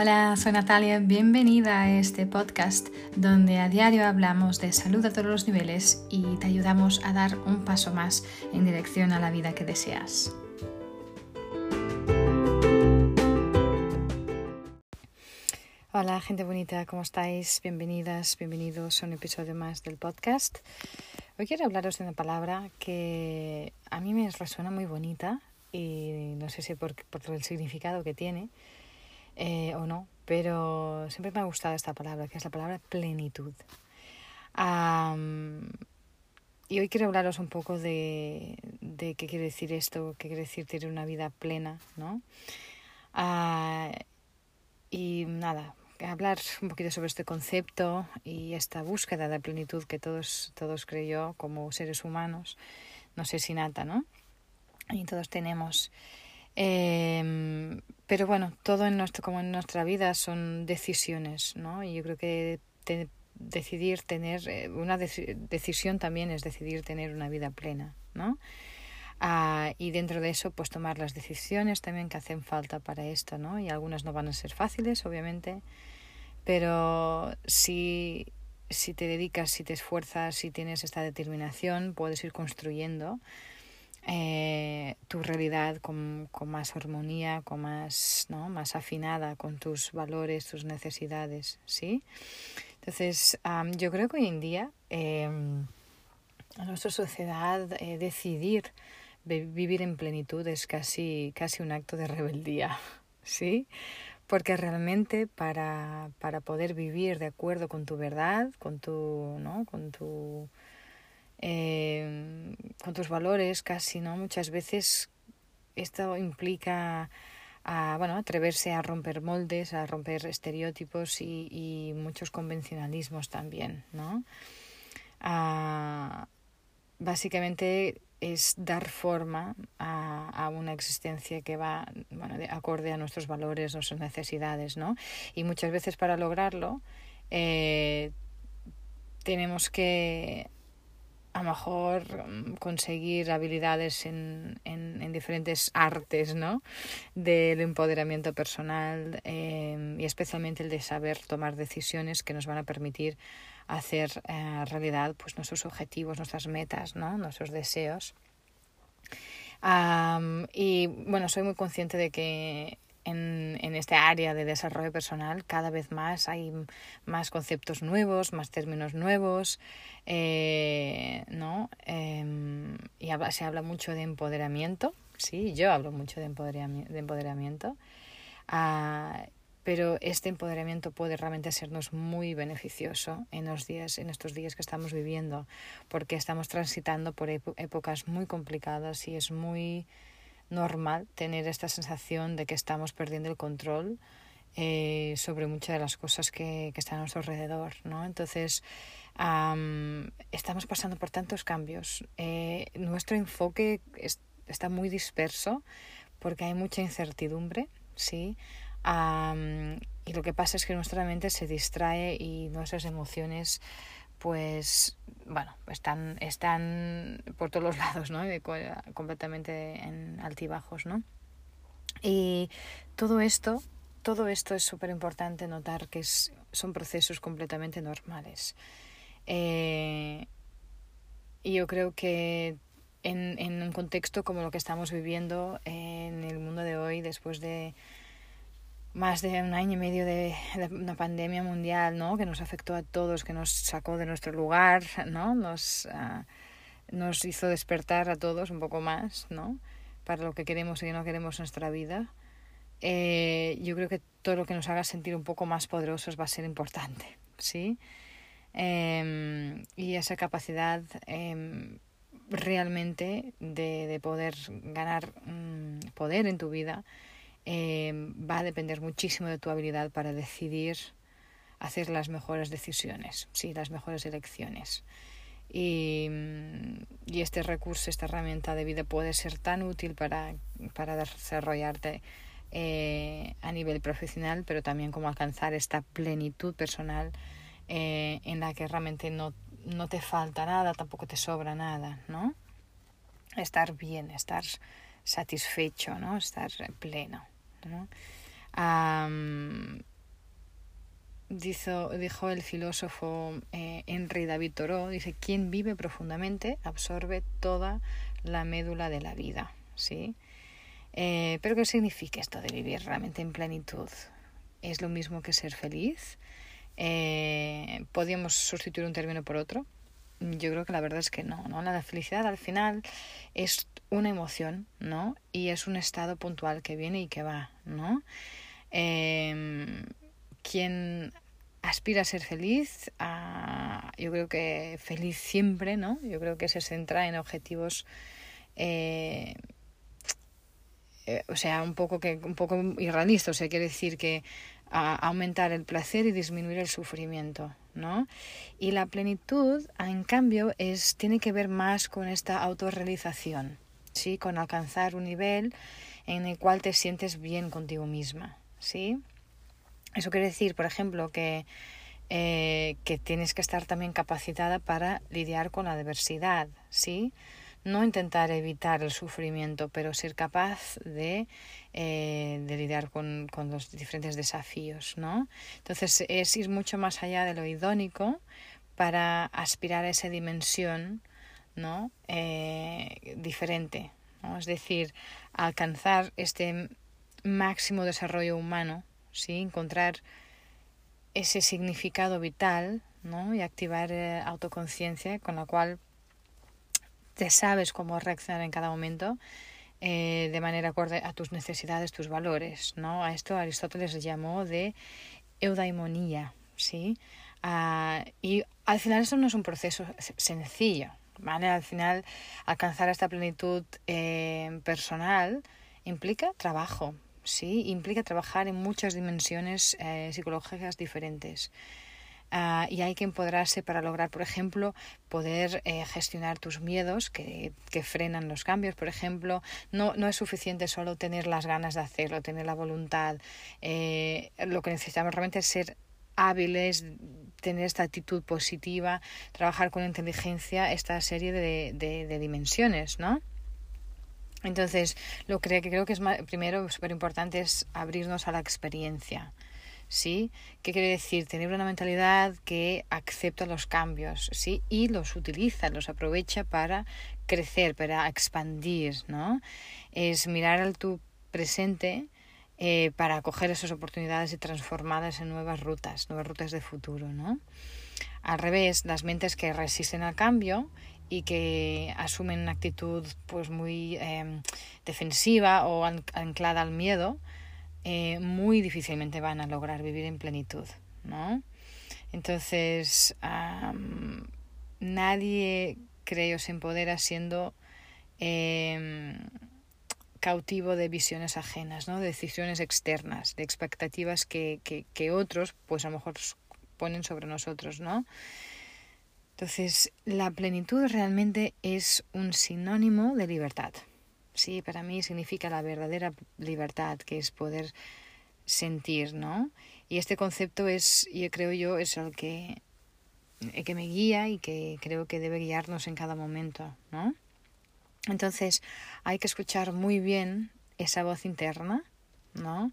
Hola, soy Natalia, bienvenida a este podcast donde a diario hablamos de salud a todos los niveles y te ayudamos a dar un paso más en dirección a la vida que deseas. Hola gente bonita, ¿cómo estáis? Bienvenidas, bienvenidos a un episodio más del podcast. Hoy quiero hablaros de una palabra que a mí me resuena muy bonita y no sé si por, por el significado que tiene eh, o no, pero siempre me ha gustado esta palabra, que es la palabra plenitud. y hoy quiero hablaros un poco de, de, qué quiere decir esto, qué quiere decir tener una vida plena, ¿no? Ah, y nada, hablar un poquito sobre este concepto y esta búsqueda de plenitud que todos, todos creo como seres humanos, no sé si nata, ¿no? Y todos tenemos. Eh, pero bueno, todo en nuestro, como en nuestra vida son decisiones, ¿no? Y yo creo que decidir tener, eh, una decisión también es decidir tener una vida plena, ¿no? Ah, y dentro de eso, pues tomar las decisiones también que hacen falta para esto, ¿no? Y algunas no van a ser fáciles, obviamente, pero si, si te dedicas, si te esfuerzas, si tienes esta determinación, puedes ir construyendo eh, tu realidad con, con, más armonía, con más, ¿no? más afinada con tus valores, tus necesidades, ¿sí? Entonces, yo creo que hoy en día em, en nuestra sociedad eh, decidir vivir en plenitud es casi, casi un acto de rebeldía, ¿sí? Porque realmente para, para poder vivir de acuerdo con tu verdad, con tu, ¿no? con tu eh, con tus valores casi, ¿no? Muchas veces esto implica bueno, atreverse a romper moldes, a romper estereotipos y, muchos convencionalismos también, ¿no? básicamente es dar forma a, a, una existencia que va bueno, de acorde a nuestros valores, nuestras necesidades, ¿no? Y muchas veces para lograrlo eh, tenemos que a lo mejor mm, conseguir habilidades en, en, diferentes artes ¿no? del empoderamiento personal em, y especialmente el de saber tomar decisiones que nos van a permitir hacer eh, realidad pues, nuestros objetivos, nuestras metas, ¿no? nuestros deseos. y bueno, soy muy consciente de que en, en este área de desarrollo personal cada vez más hay más conceptos nuevos, más términos nuevos, eh, ¿no? Em, y se habla mucho de empoderamiento, sí, yo hablo mucho de empoderamiento, de empoderamiento ah, pero este empoderamiento puede realmente sernos muy beneficioso en los días, en estos días que estamos viviendo, porque estamos transitando por épocas muy complicadas y es muy normal tener esta sensación de que estamos perdiendo el control eh, sobre muchas de las cosas que, que, están a nuestro alrededor, ¿no? Entonces, estamos pasando por tantos cambios. Eh, nuestro enfoque está muy disperso porque hay mucha incertidumbre, ¿sí? y lo que pasa es que nuestra mente se distrae y nuestras emociones pues bueno, están, están por todos lados, ¿no? completamente en altibajos, ¿no? Y todo esto, todo esto es súper importante notar que es, son procesos completamente normales. Eh, y yo creo que en, en un contexto como lo que estamos viviendo en el mundo de hoy, después de más de un año y medio de, una pandemia mundial, ¿no? Que nos afectó a todos, que nos sacó de nuestro lugar, ¿no? Nos, ah, nos hizo despertar a todos un poco más, ¿no? Para lo que queremos y no queremos en nuestra vida. Eh, yo creo que todo lo que nos haga sentir un poco más poderosos va a ser importante, ¿sí? Em, y esa capacidad em, realmente de, de poder ganar mm, poder en tu vida Em, va a depender muchísimo de tu habilidad para decidir hacer las mejores decisiones, sí, las mejores elecciones. Y, mm, este recurso, esta herramienta de vida puede ser tan útil para, para desarrollarte eh, a nivel profesional, pero también como alcanzar esta plenitud personal eh, en la que realmente no, no te falta nada, tampoco te sobra nada, ¿no? Estar bien, estar satisfecho, ¿no? Estar pleno. Dijo, dijo el filósofo eh, Henry David Thoreau, dice, quien vive profundamente absorbe toda la médula de la vida, ¿sí? Eh, pero ¿qué significa esto de vivir realmente en plenitud? ¿Es lo mismo que ser feliz? Eh, ¿Podríamos sustituir un término por otro? Yo creo que la verdad es que no, ¿no? La felicidad al final es una emoción, ¿no? Y es un estado puntual que viene y que va, ¿no? Eh, quien aspira a ser feliz, yo creo que feliz siempre, ¿no? Yo creo que se centra en objetivos, eh, eh, o sea, un poco que un poco irrealistas, o sea, quiere decir que aumentar el placer y disminuir el sufrimiento, ¿no? Y la plenitud, en cambio, es tiene que ver más con esta autorrealización, ¿sí? Con alcanzar un nivel en el cual te sientes bien contigo misma, ¿sí? Eso quiere decir, por ejemplo, que, eh, que tienes que estar también capacitada para lidiar con la adversidad, ¿sí? No intentar evitar el sufrimiento, pero ser capaz de, eh, de lidiar con, con, los diferentes desafíos, ¿no? Entonces es ir mucho más allá de lo idónico para aspirar a esa dimensión, ¿no? Eh, diferente, ¿no? Es decir, alcanzar este máximo desarrollo humano ¿sí? encontrar ese significado vital ¿no? y activar eh, autoconciencia con la cual te sabes cómo reaccionar en cada momento eh, de manera acorde a tus necesidades, tus valores. ¿no? A esto Aristóteles le llamó de eudaimonía. ¿sí? Ah, y al final eso no es un proceso sencillo. ¿vale? Al final alcanzar esta plenitud eh, personal implica trabajo, ¿sí? Implica trabajar en muchas dimensiones eh, psicológicas diferentes. Uh, y hay que empoderarse para lograr, por ejemplo, poder eh, gestionar tus miedos que, que, frenan los cambios. Por ejemplo, no, no es suficiente solo tener las ganas de hacerlo, tener la voluntad. Eh, lo que necesitamos realmente es ser hábiles, tener esta actitud positiva, trabajar con inteligencia esta serie de, de, dimensiones, ¿no? Entonces, lo que creo que es primero súper importante es abrirnos a la experiencia. ¿Sí? ¿Qué quiere decir? Tener una mentalidad que acepta los cambios, ¿sí? Y los utiliza, los aprovecha para crecer, para expandir, ¿no? Es mirar al tu presente eh, para acoger esas oportunidades y transformarlas en nuevas rutas, nuevas rutas de futuro, ¿no? Al revés, las mentes que resisten al cambio y que asumen una actitud pues muy em, defensiva o anclada al miedo, eh, muy difícilmente van a lograr vivir en plenitud, ¿no? Entonces, nadie, creo, se empodera siendo em, cautivo de visiones ajenas, ¿no? De decisiones externas, de expectativas que, que, que otros, pues a lo mejor ponen sobre nosotros, ¿no? Entonces, la plenitud realmente es un sinónimo de libertad. Sí, para mí significa la verdadera libertad, que es poder sentir, ¿no? Y este concepto es, yo creo yo, es el que, el que me guía y que creo que debe guiarnos en cada momento, ¿no? Entonces, hay que escuchar muy bien esa voz interna, ¿no?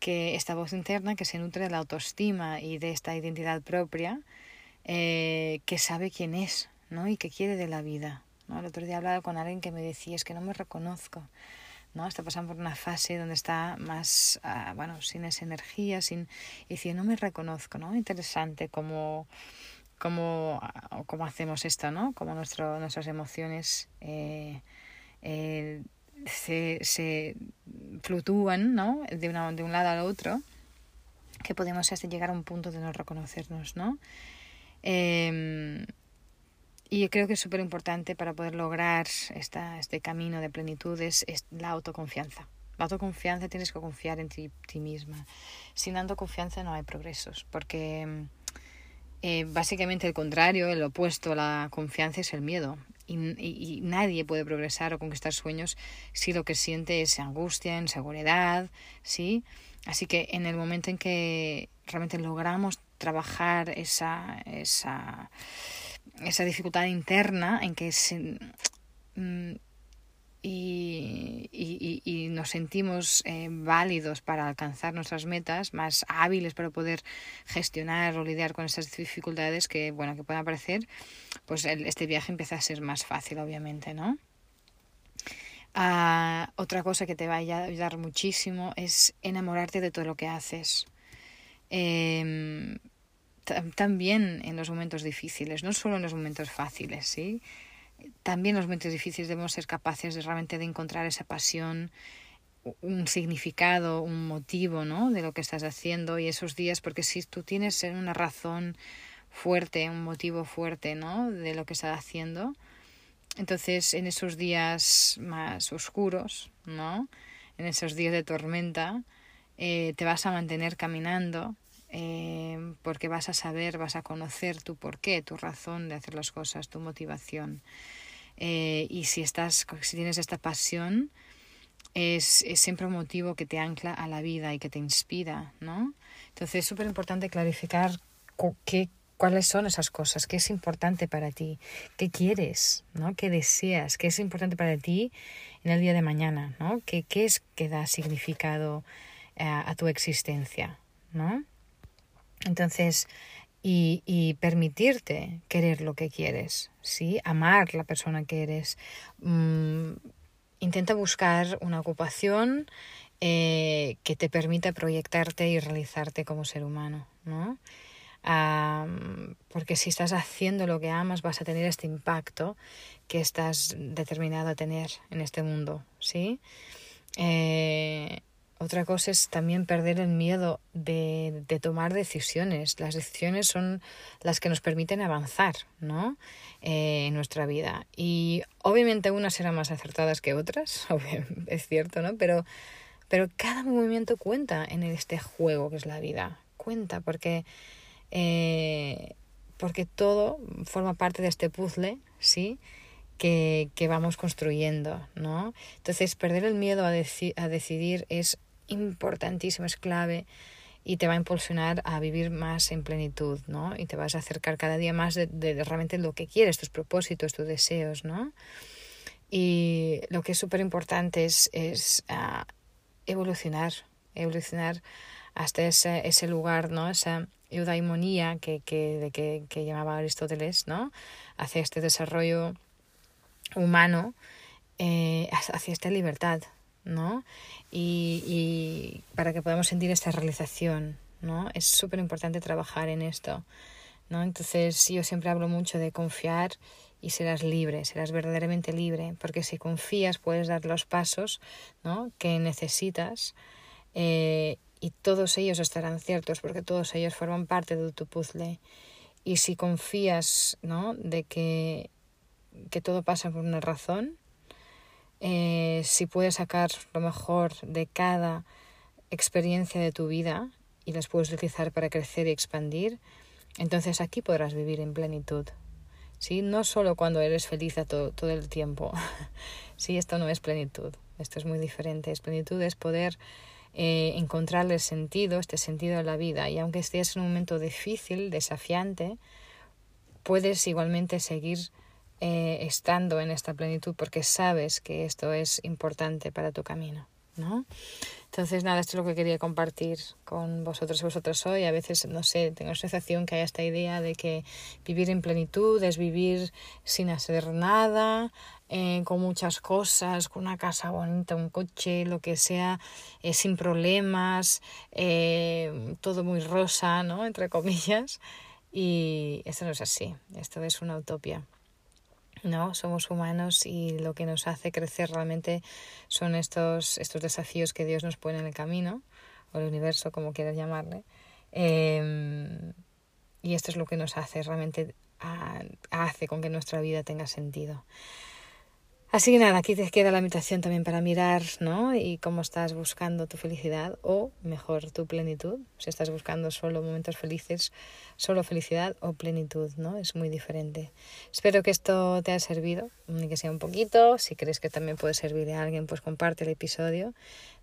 Que esta voz interna que se nutre de la autoestima y de esta identidad propia, eh, que sabe quién es ¿no? y que quiere de la vida. ¿No? El otro día hablaba con alguien que me decía, es que no me reconozco. ¿no? Está pasando por una fase donde está más, ah, bueno, sin esa energía, sin... Y decía, no me reconozco, ¿no? Interesante cómo, cómo, ah, cómo hacemos esto, ¿no? Cómo nuestro, nuestras emociones eh, eh, se, se fluctúan, ¿no? De, una, de un lado al otro, que podemos hasta llegar a un punto de no reconocernos, ¿no? Eh, y creo que es súper importante para poder lograr esta, este camino de plenitud es, la autoconfianza. La autoconfianza tienes que confiar en ti, ti misma. Sin autoconfianza no hay progresos, porque eh, básicamente el contrario, el opuesto a la confianza es el miedo. Y, y, nadie puede progresar o conquistar sueños si lo que siente es angustia, inseguridad, ¿sí? Así que en el momento en que realmente logramos trabajar esa, esa, esa dificultad interna en que mm, y, y, y, nos sentimos eh, válidos para alcanzar nuestras metas, más hábiles para poder gestionar o lidiar con esas dificultades que, bueno, que puedan aparecer, pues este viaje empieza a ser más fácil, obviamente, ¿no? Ah, otra cosa que te va a ayudar muchísimo es enamorarte de todo lo que haces. Em, también en los momentos difíciles, no solo en los momentos fáciles, ¿sí? También en los momentos difíciles debemos ser capaces de realmente de encontrar esa pasión, un significado, un motivo, ¿no? De lo que estás haciendo y esos días, porque si tú tienes una razón fuerte, un motivo fuerte, ¿no? De lo que estás haciendo, entonces, en esos días más oscuros, ¿no? En esos días de tormenta, eh, te vas a mantener caminando eh, porque vas a saber, vas a conocer tu porqué, tu razón de hacer las cosas, tu motivación. Eh, y si estás, si tienes esta pasión, es, es, siempre un motivo que te ancla a la vida y que te inspira, ¿no? Entonces es súper importante clarificar qué, cuáles son esas cosas, qué es importante para ti, qué quieres, ¿no? qué deseas, qué es importante para ti en el día de mañana, ¿no? qué, qué es que da significado eh, a tu existencia. ¿no? Entonces, y, y, permitirte querer lo que quieres, ¿sí? amar la persona que eres. Mm, intenta buscar una ocupación eh, que te permita proyectarte y realizarte como ser humano. ¿no? porque si estás haciendo lo que amas vas a tener este impacto que estás determinado a tener en este mundo, ¿sí? Eh, otra cosa es también perder el miedo de, de, tomar decisiones. Las decisiones son las que nos permiten avanzar, ¿no? Eh, en nuestra vida. Y obviamente unas serán más acertadas que otras, es cierto, ¿no? Pero, pero cada movimiento cuenta en este juego que es la vida. Cuenta porque eh, porque todo forma parte de este puzzle, ¿sí? Que, que vamos construyendo, ¿no? Entonces, perder el miedo a, a decidir es importantísimo, es clave y te va a impulsionar a vivir más en plenitud, ¿no? Y te vas a acercar cada día más de, de, realmente lo que quieres, tus propósitos, tus deseos, ¿no? Y lo que es súper importante es, es uh, evolucionar, evolucionar hasta ese, ese lugar, ¿no? Esa, eudaimonía que, que, de que, que llamaba Aristóteles, ¿no? Hacia este desarrollo humano, eh, hacia esta libertad, ¿no? Y, y para que podamos sentir esta realización, ¿no? Es súper importante trabajar en esto, ¿no? Entonces yo siempre hablo mucho de confiar y serás libre, serás verdaderamente libre, porque si confías puedes dar los pasos, ¿no? Que necesitas eh, y todos ellos estarán ciertos porque todos ellos forman parte de tu puzzle. Y si confías, ¿no? De que, que todo pasa por una razón, eh, si puedes sacar lo mejor de cada experiencia de tu vida y las puedes utilizar para crecer y expandir, entonces aquí podrás vivir en plenitud. ¿Sí? No solo cuando eres feliz a todo, todo el tiempo. sí, esto no es plenitud. Esto es muy diferente. Es plenitud es poder eh, encontrarle sentido, este sentido a la vida. Y aunque estés en un momento difícil, desafiante, puedes igualmente seguir eh, estando en esta plenitud porque sabes que esto es importante para tu camino. ¿no? Entonces, nada, esto es lo que quería compartir con vosotros y vosotras hoy. A veces, no sé, tengo la sensación que hay esta idea de que vivir en plenitud es vivir sin hacer nada, eh, con muchas cosas, con una casa bonita, un coche, lo que sea, eh, sin problemas, eh, todo muy rosa, ¿no? Entre comillas. Y esto no es así, esto es una utopía. ¿No? Somos humanos y lo que nos hace crecer realmente son estos, estos desafíos que Dios nos pone en el camino, o el universo, como quieras llamarle. Em, y esto es lo que nos hace realmente, hace con que nuestra vida tenga sentido. Así que nada, aquí te queda la invitación también para mirar, ¿no? Y cómo estás buscando tu felicidad o mejor tu plenitud. Si estás buscando solo momentos felices, solo felicidad o plenitud, ¿no? Es muy diferente. Espero que esto te haya servido, ni que sea un poquito. Si crees que también puede servir a alguien, pues comparte el episodio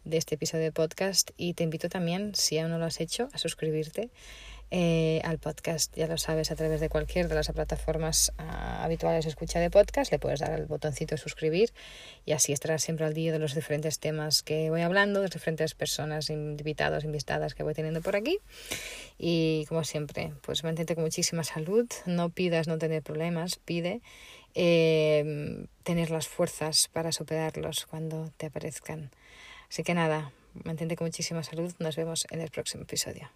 de este episodio de podcast y te invito también, si aún no lo has hecho, a suscribirte eh, al podcast, ya lo sabes, a través de cualquier de las plataformas uh, habituales de escucha de podcast, le puedes dar al botoncito de suscribir y así estarás siempre al día de los diferentes temas que voy hablando, de diferentes personas, invitados, invitadas que voy teniendo por aquí. Y como siempre, pues mantente con muchísima salud, no pidas no tener problemas, pide eh, tener las fuerzas para superarlos cuando te aparezcan. Así que nada, mantente con muchísima salud, nos vemos en el próximo episodio.